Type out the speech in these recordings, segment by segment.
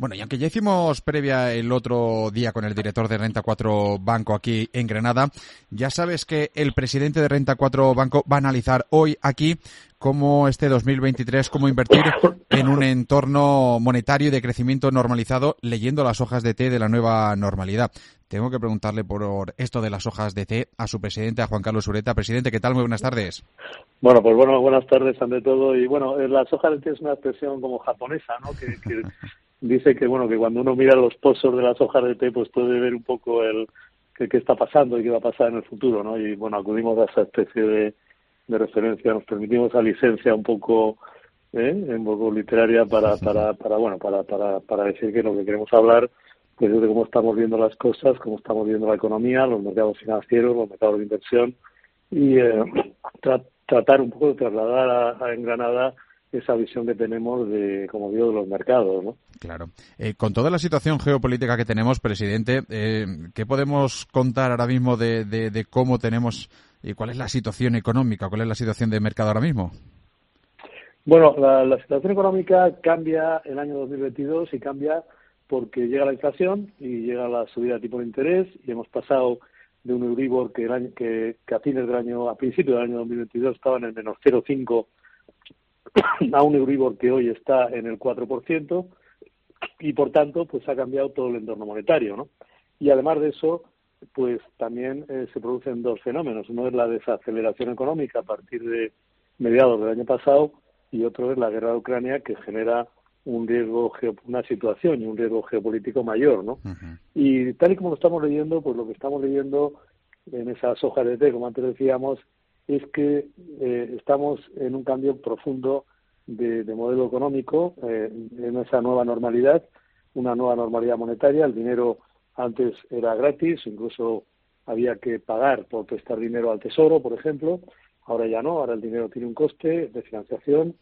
Bueno, y aunque ya hicimos previa el otro día con el director de Renta 4 Banco aquí en Granada, ya sabes que el presidente de Renta 4 Banco va a analizar hoy aquí cómo este 2023, cómo invertir en un entorno monetario de crecimiento normalizado leyendo las hojas de té de la nueva normalidad. Tengo que preguntarle por esto de las hojas de té a su presidente, a Juan Carlos Ureta. Presidente, ¿qué tal? Muy buenas tardes. Bueno, pues bueno, buenas tardes ante todo. Y bueno, eh, las hojas de té es una expresión como japonesa, ¿no? Dice que bueno que cuando uno mira los pozos de las hojas de té pues puede ver un poco el qué está pasando y qué va a pasar en el futuro no y bueno acudimos a esa especie de, de referencia nos permitimos esa licencia un poco ¿eh? un poco literaria para para para bueno para para para decir que lo que queremos hablar pues es de cómo estamos viendo las cosas cómo estamos viendo la economía los mercados financieros los mercados de inversión y eh, tratar un poco de trasladar a, a en Granada esa visión que tenemos de, como digo, de los mercados, ¿no? Claro. Eh, con toda la situación geopolítica que tenemos, presidente, eh, ¿qué podemos contar ahora mismo de, de, cómo tenemos y cuál es la situación económica, cuál es la situación de mercado ahora mismo? Bueno, la, la situación económica cambia el año 2022 y cambia porque llega la inflación y llega la subida de tipo de interés y hemos pasado de un Euribor que, el año, que, que a fines del año, a principios del año 2022 estaba en el menos 0,5 a un Euribor que hoy está en el 4% y por tanto pues ha cambiado todo el entorno monetario, ¿no? Y además de eso, pues también eh, se producen dos fenómenos. Uno es la desaceleración económica a partir de mediados del año pasado y otro es la guerra de Ucrania que genera un riesgo, una situación y un riesgo geopolítico mayor, ¿no? Y tal y como lo estamos leyendo, pues lo que estamos leyendo en esas hojas de té, como antes decíamos, es que eh, estamos en un cambio profundo de, modelo económico, eh, en esa nueva normalidad, una nueva normalidad monetaria. El dinero antes era gratis, incluso había que pagar por prestar dinero al tesoro, por ejemplo. Ahora ya no, ahora el dinero tiene un coste de financiación.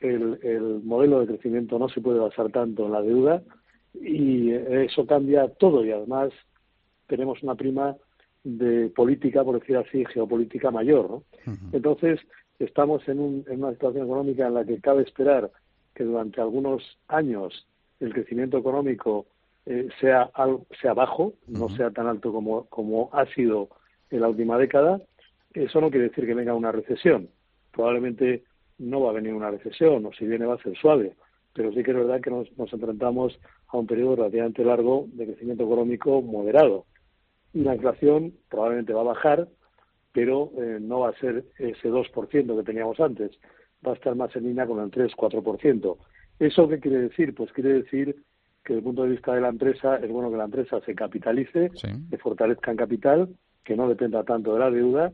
el, el modelo de crecimiento no se puede basar tanto en la deuda y eso cambia todo y además tenemos una prima de política, por decir así, geopolítica mayor. ¿no? Entonces, estamos en, un, en una situación económica en la que cabe esperar que durante algunos años el crecimiento económico eh, sea, sea bajo, no sea tan alto como, como ha sido en la última década. Eso no quiere decir que venga una recesión. Probablemente no va a venir una recesión, o si viene va a ser suave. Pero sí que es verdad que nos, nos enfrentamos a un periodo relativamente largo de crecimiento económico moderado y la inflación probablemente va a bajar, pero eh, no va a ser ese 2% que teníamos antes, va a estar más en línea con el 3-4%. ¿Eso qué quiere decir? Pues quiere decir que desde el punto de vista de la empresa es bueno que la empresa se capitalice, se fortalezca en capital, que no dependa tanto de la deuda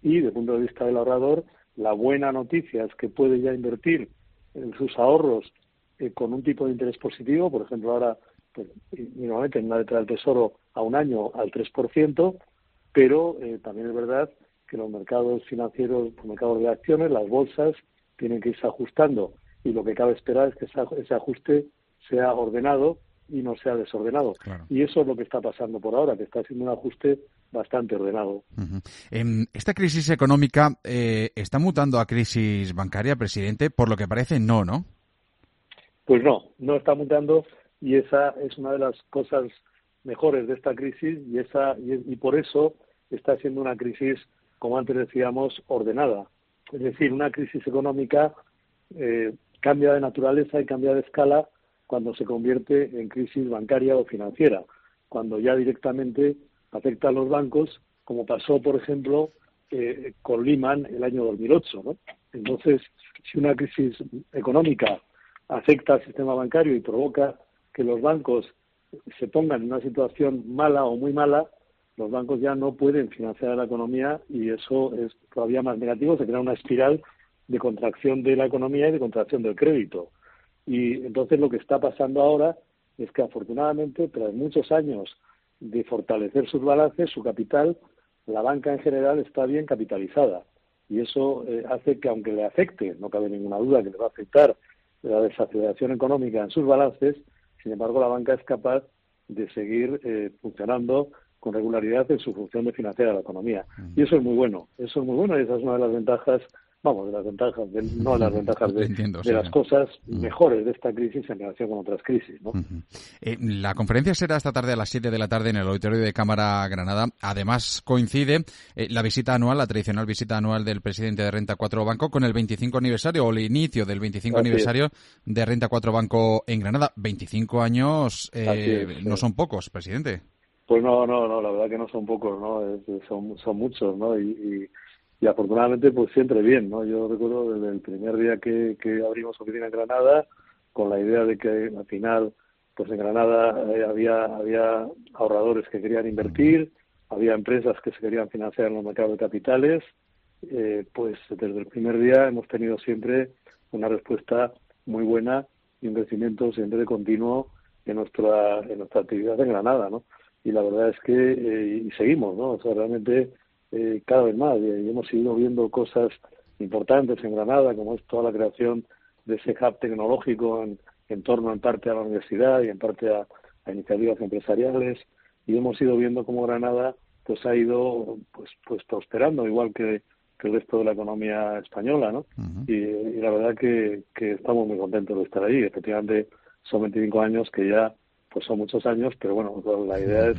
y desde el punto de vista del ahorrador la buena noticia es que puede ya invertir en sus ahorros eh, con un tipo de interés positivo, por ejemplo ahora pues, normalmente en una letra del Tesoro a un año al 3%, pero eh, también es verdad que los mercados financieros, los mercados de acciones, las bolsas, tienen que irse ajustando y lo que cabe esperar es que ese ajuste sea ordenado y no sea desordenado. Y eso es lo que está pasando por ahora, que está siendo un ajuste bastante ordenado. ¿Esta crisis económica eh, está mutando a crisis bancaria, presidente? Por lo que parece, no, ¿no? Pues no, no está mutando y esa es una de las cosas mejores de esta crisis y esa y, por eso está siendo una crisis como antes decíamos ordenada es decir una crisis económica eh, cambia de naturaleza y cambia de escala cuando se convierte en crisis bancaria o financiera cuando ya directamente afecta a los bancos como pasó por ejemplo eh, con Lehman el año 2008 ¿no? entonces si una crisis económica afecta al sistema bancario y provoca que los bancos se pongan en una situación mala o muy mala, los bancos ya no pueden financiar la economía y eso es todavía más negativo, se crea una espiral de contracción de la economía y de contracción del crédito. Y entonces lo que está pasando ahora es que afortunadamente, tras muchos años de fortalecer sus balances, su capital, la banca en general está bien capitalizada. Y eso eh, hace que, aunque le afecte, no cabe ninguna duda que le va a afectar la desaceleración económica en sus balances, sin embargo, la banca es capaz de seguir eh, funcionando con regularidad en su función de financiar a la economía. Y eso es muy bueno, eso es muy bueno y esa es una de las ventajas vamos, de las ventajas, no de las ventajas de, las cosas mejores de esta crisis en relación con otras crisis. ¿no? Eh, la conferencia será esta tarde a las 7 de la tarde en el Auditorio de Cámara Granada. Además, coincide eh, la visita anual, la tradicional visita anual del presidente de Renta 4 Banco con el 25 aniversario o el inicio del 25 aniversario de Renta 4 Banco en Granada. 25 años eh, no son pocos, presidente. Pues no, no, no, la verdad que no son pocos, ¿no? son, son muchos, ¿no? y y afortunadamente pues siempre bien, ¿no? Yo recuerdo desde el primer día que, que abrimos oficina en Granada con la idea de que al final pues en Granada eh, había había ahorradores que querían invertir, había empresas que se querían financiar en los mercados de capitales, eh, pues desde el primer día hemos tenido siempre una respuesta muy buena y un crecimiento siempre continuo en nuestra en nuestra actividad en Granada, ¿no? Y la verdad es que eh, y seguimos, ¿no? O sea, realmente eh, cada vez más. Y hemos ido viendo cosas importantes en Granada, como es toda la creación de ese hub tecnológico en, en torno en parte a la universidad y en parte a, iniciativas empresariales. Y hemos ido viendo cómo Granada pues ha ido pues pues prosperando igual que, el resto de la economía española, ¿no? y, la verdad que, que estamos muy contentos de estar ahí. Efectivamente, son 25 años que ya pues son muchos años, pero bueno, la idea es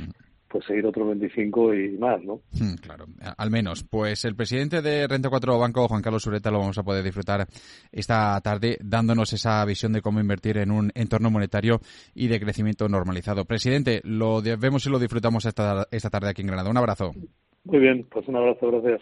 pues seguir otros 25 y más, ¿no? Hmm, claro, al menos. Pues el presidente de Renta 4 Banco, Juan Carlos Sureta, lo vamos a poder disfrutar esta tarde dándonos esa visión de cómo invertir en un entorno monetario y de crecimiento normalizado. Presidente, lo vemos y lo disfrutamos esta, esta tarde aquí en Granada. Un abrazo. Muy bien, pues un abrazo, gracias.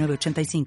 85